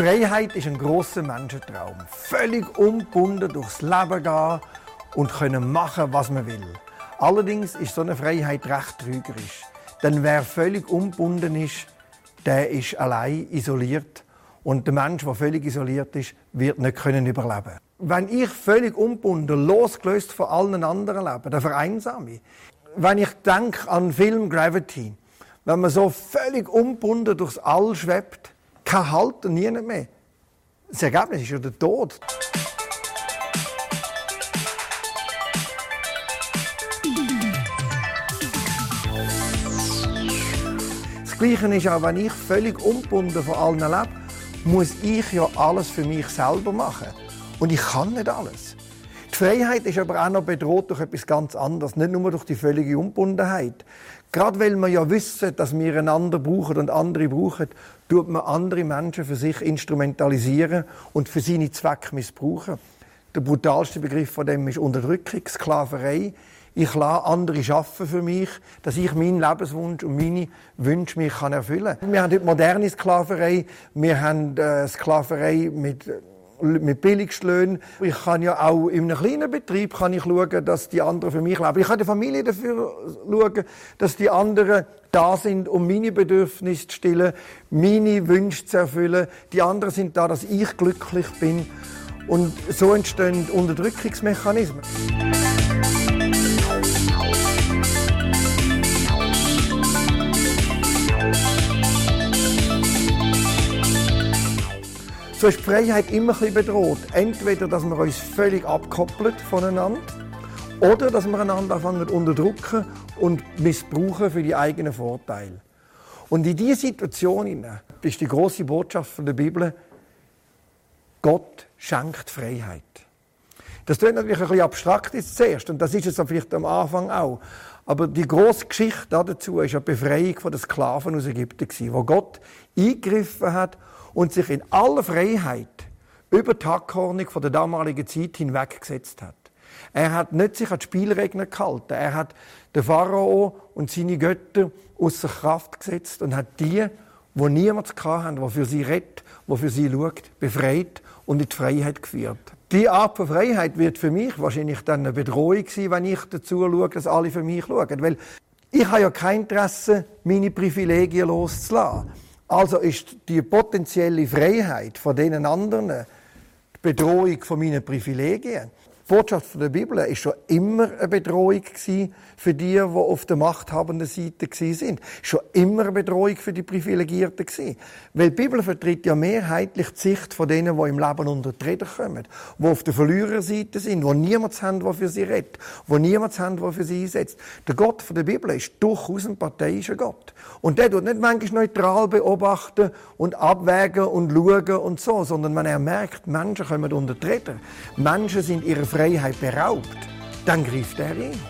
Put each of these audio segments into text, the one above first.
Freiheit ist ein großer Menschentraum. Völlig ungebunden durchs Leben gehen und können machen, was man will. Allerdings ist so eine Freiheit recht trügerisch. Denn wer völlig ungebunden ist, der ist allein isoliert. Und der Mensch, der völlig isoliert ist, wird nicht können überleben. Wenn ich völlig ungebunden, losgelöst von allen anderen lebe, dann vereinsame ich. Wenn ich denke an den Film Gravity, wenn man so völlig ungebunden durchs All schwebt, kein Halt und nie mehr. Das Ergebnis ist ja der Tod. Das Gleiche ist auch, wenn ich völlig ungebunden von allen lebe, muss ich ja alles für mich selber machen. Und ich kann nicht alles. Freiheit ist aber auch noch bedroht durch etwas ganz anderes, nicht nur durch die völlige Unbundenheit. Gerade weil wir ja wissen, dass wir einander brauchen und andere brauchen, tut man andere Menschen für sich instrumentalisieren und für seine Zwecke missbrauchen. Der brutalste Begriff von dem ist Unterdrückung, Sklaverei. Ich lasse andere schaffen für mich, dass ich meinen Lebenswunsch und meine Wünsche mich erfüllen kann. Wir haben heute moderne Sklaverei. Wir haben äh, Sklaverei mit mit Billigstlöhnen. Ich kann ja auch in einem kleinen Betrieb kann ich schauen, dass die anderen für mich leben. Ich kann der Familie dafür schauen, dass die anderen da sind, um meine Bedürfnisse zu stillen, meine Wünsche zu erfüllen. Die anderen sind da, dass ich glücklich bin. Und so entstehen Unterdrückungsmechanismen. So ist die Freiheit immer ein bisschen bedroht. Entweder, dass wir uns völlig abkoppelt voneinander oder dass wir einander anfangen unterdrücken und missbrauchen für die eigenen Vorteile. Und in dieser Situation ist die große Botschaft von der Bibel, Gott schenkt Freiheit. Das klingt natürlich ein bisschen abstrakt jetzt zuerst, und das ist es vielleicht am Anfang auch. Aber die große Geschichte dazu ist eine Befreiung von den Sklaven aus Ägypten, wo Gott eingegriffen hat und sich in aller Freiheit über die Hackordnung von der damaligen Zeit hinweggesetzt hat. Er hat nicht sich an die Spielregeln gehalten. Er hat den Pharao und seine Götter außer Kraft gesetzt und hat die, wo niemand hatten, der für sie rettet, der für sie schaut, befreit und in die Freiheit geführt. Die Art von Freiheit wird für mich wahrscheinlich dann eine Bedrohung sein, wenn ich dazu schaue, dass alle für mich schauen. Weil ich habe ja kein Interesse, meine Privilegien loszulassen. Also ist die potenzielle Freiheit von denen anderen die Bedrohung von meinen Privilegien. Die Botschaft der Bibel ist schon immer eine Bedrohung für die, die auf der machthabenden Seite sind. Schon immer eine Bedrohung für die Privilegierten. Weil die Bibel vertritt ja mehrheitlich die Sicht von denen, die im Leben unter die Räder kommen, die auf der Verliererseite sind, die niemand haben, der für sie redet, die niemand haben, der für sie einsetzt. Der Gott der Bibel ist durchaus ein parteiischer Gott. Und der tut nicht manchmal neutral beobachten und abwägen und schauen und so, sondern wenn er merkt, Menschen kommen unter die Räder, Menschen sind ihrer Freiheit beraubt, dann greift er ihn.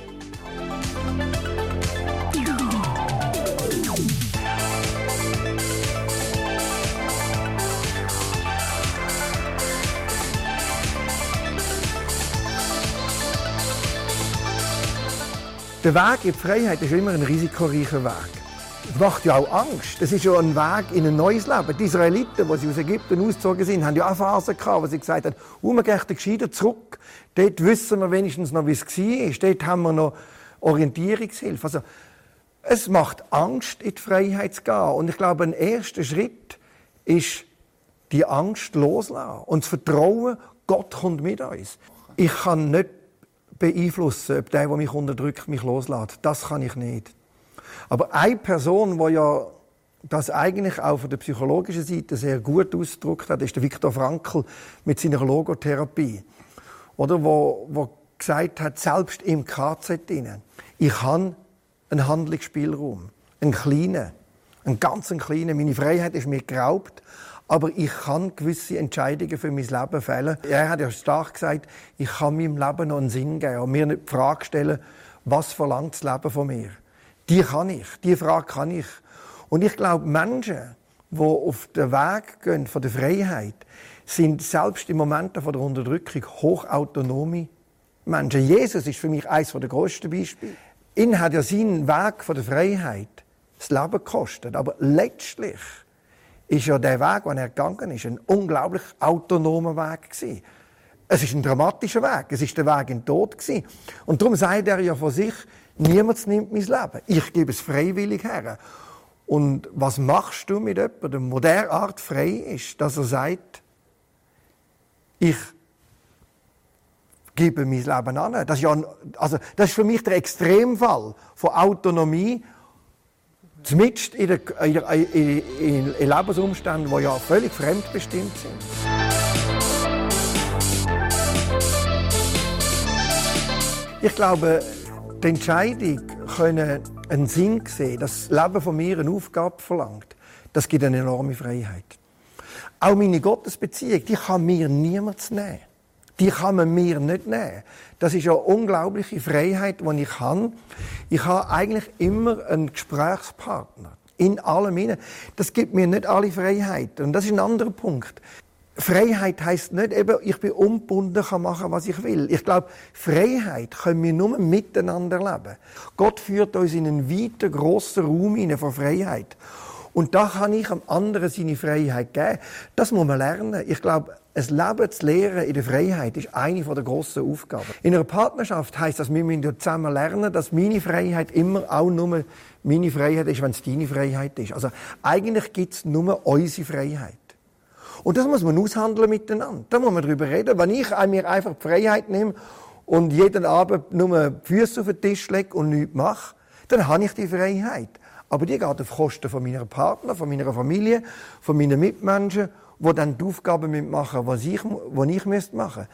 Der Weg in Freiheit ist immer ein risikoreicher Weg. Das macht ja auch Angst. Das ist ja ein Weg in ein neues Leben. Die Israeliten, die sie aus Ägypten ausgezogen sind, haben ja auch Phasen gehabt, wo sie gesagt haben, oh, wir gehen gescheiter zurück. Dort wissen wir wenigstens noch, wie es war. Dort haben wir noch Orientierungshilfe. Also, es macht Angst, in die Freiheit zu gehen. Und ich glaube, ein erster Schritt ist, die Angst loslassen und das Vertrauen, Gott kommt mit uns. Ich kann nicht beeinflussen, ob der, der mich unterdrückt, mich loslässt. Das kann ich nicht. Aber eine Person, die ja das eigentlich auch von der psychologischen Seite sehr gut ausgedrückt hat, ist der Viktor Frankl mit seiner Logotherapie. Oder, wo, wo gesagt hat, selbst im KZ drinnen, ich habe einen Handlungsspielraum. Einen kleinen. Einen ganz kleinen. Meine Freiheit ist mir geraubt. Aber ich kann gewisse Entscheidungen für mein Leben fällen. Er hat ja stark gesagt, ich kann meinem Leben noch einen Sinn geben und mir nicht die Frage stellen, was verlangt das Leben von mir? Die kann ich. Die Frage kann ich. Und ich glaube, Menschen, die auf den Weg gehen von der Freiheit, sind selbst im Moment der Unterdrückung hochautonome Menschen. Jesus ist für mich eines der grössten Beispiele. Ihn hat ja seinen Weg von der Freiheit das Leben gekostet. Aber letztlich ist ja der Weg, den er gegangen ist, ein unglaublich autonomer Weg gewesen. Es ist ein dramatischer Weg. Es ist der Weg in den Tod gewesen. Und darum sagt er ja von sich, niemand nimmt mein Leben. Ich gebe es freiwillig her. Und was machst du mit jemandem, der derart frei ist, dass er sagt, ich gebe mein Leben an. Das ist, ja, also, das ist für mich der Extremfall von Autonomie, zumindest in, der, in, in, in Lebensumständen, die ja völlig fremdbestimmt sind. Ich glaube, die Entscheidung, können einen Sinn sehen, das Leben von mir eine Aufgabe verlangt, das gibt eine enorme Freiheit. Auch meine Gottesbeziehung, die kann mir niemand nehmen. Die kann man mir nicht nehmen. Das ist eine unglaubliche Freiheit, die ich habe. Ich habe eigentlich immer einen Gesprächspartner. In allem hinein. Das gibt mir nicht alle Freiheiten. Und das ist ein anderer Punkt. Freiheit heißt nicht eben, ich bin ungebunden, kann machen, was ich will. Ich glaube, Freiheit können wir nur miteinander leben. Gott führt uns in einen weiten, grossen Raum hinein von Freiheit. Und da kann ich am anderen seine Freiheit geben. Das muss man lernen. Ich glaube, ein Leben zu lehren in der Freiheit ist eine der grossen Aufgaben. In einer Partnerschaft heißt das, wir müssen zusammen lernen, dass meine Freiheit immer auch nur meine Freiheit ist, wenn es deine Freiheit ist. Also eigentlich gibt es nur unsere Freiheit. Und das muss man aushandeln miteinander. Da muss man darüber reden. Wenn ich mir einfach die Freiheit nehme und jeden Abend nur die Füße auf den Tisch lege und nichts mache, dann habe ich die Freiheit. Aber die geht auf Kosten von meiner Partner, von meiner Familie, von meinen Mitmenschen, die dann die Aufgaben mitmachen, was ich, was ich machen müsste.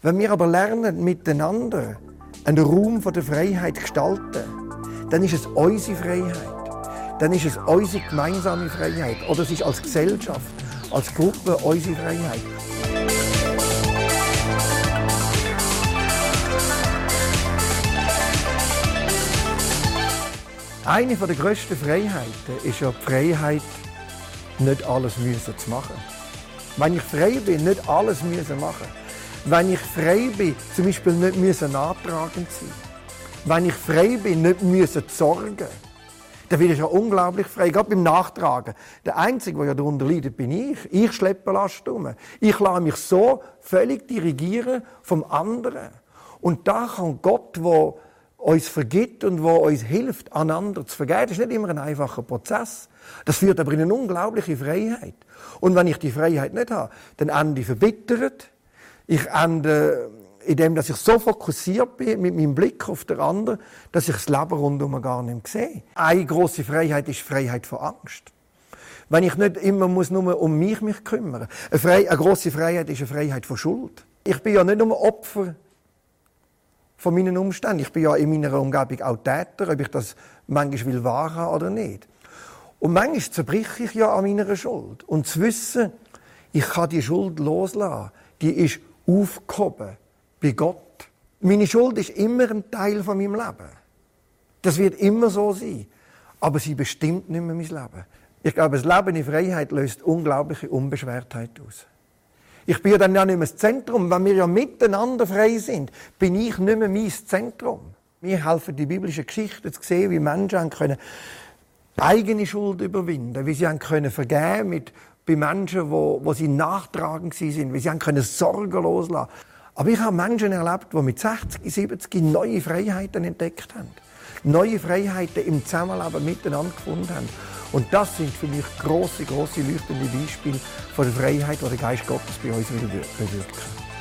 Wenn wir aber lernen, miteinander einen Raum der Freiheit gestalten, dann ist es unsere Freiheit. Dann ist es unsere gemeinsame Freiheit. Oder es ist als Gesellschaft, als Gruppe unsere Freiheit. Eine der grössten Freiheiten ist ja die Freiheit, nicht alles müssen zu machen. Wenn ich frei bin, nicht alles müssen machen. Wenn ich frei bin, zum Beispiel nicht müssen nachtragend sein. Wenn ich frei bin, nicht müssen sorgen. Dann bin ich ja unglaublich frei, gerade beim Nachtragen. Der Einzige, der ja darunter leidet, bin ich. Ich schleppe Last um. Ich lasse mich so völlig dirigieren vom anderen. Und da kann Gott, der uns vergibt und wo uns hilft, einander zu vergeben. Das ist nicht immer ein einfacher Prozess. Das führt aber in eine unglaubliche Freiheit. Und wenn ich die Freiheit nicht habe, dann ende ich verbittert. Ich ende in dem, dass ich so fokussiert bin mit meinem Blick auf den anderen, dass ich das Leben rundum gar nicht sehe. Eine große Freiheit ist Freiheit von Angst. Wenn ich nicht immer muss nur um mich mich kümmern. Eine, eine große Freiheit ist eine Freiheit von Schuld. Ich bin ja nicht nur Opfer von meinen Umständen. Ich bin ja in meiner Umgebung auch Täter, ob ich das manchmal will wahren oder nicht. Und manchmal zerbreche ich ja an meiner Schuld. Und zu wissen, ich kann die Schuld loslassen, die ist aufgehoben bei Gott. Meine Schuld ist immer ein Teil von meinem Leben. Das wird immer so sein. Aber sie bestimmt nicht mehr mein Leben. Ich glaube, das Leben in Freiheit löst unglaubliche Unbeschwertheit aus. Ich bin ja dann ja nicht mehr das Zentrum. Wenn wir ja miteinander frei sind, bin ich nicht mehr mein Zentrum. Mir helfen die biblischen Geschichten zu sehen, wie Menschen können eigene Schuld überwinden, wie sie können vergeben mit bei Menschen, wo, wo sie nachtragend sind, wie sie können Sorgen loslassen. Aber ich habe Menschen erlebt, die mit 60, 70 neue Freiheiten entdeckt haben. Neue Freiheiten im Zusammenleben miteinander gefunden haben. Und das sind für mich große, große leuchtende Beispiele von der Freiheit, die der Geist Gottes bei uns will bewirken.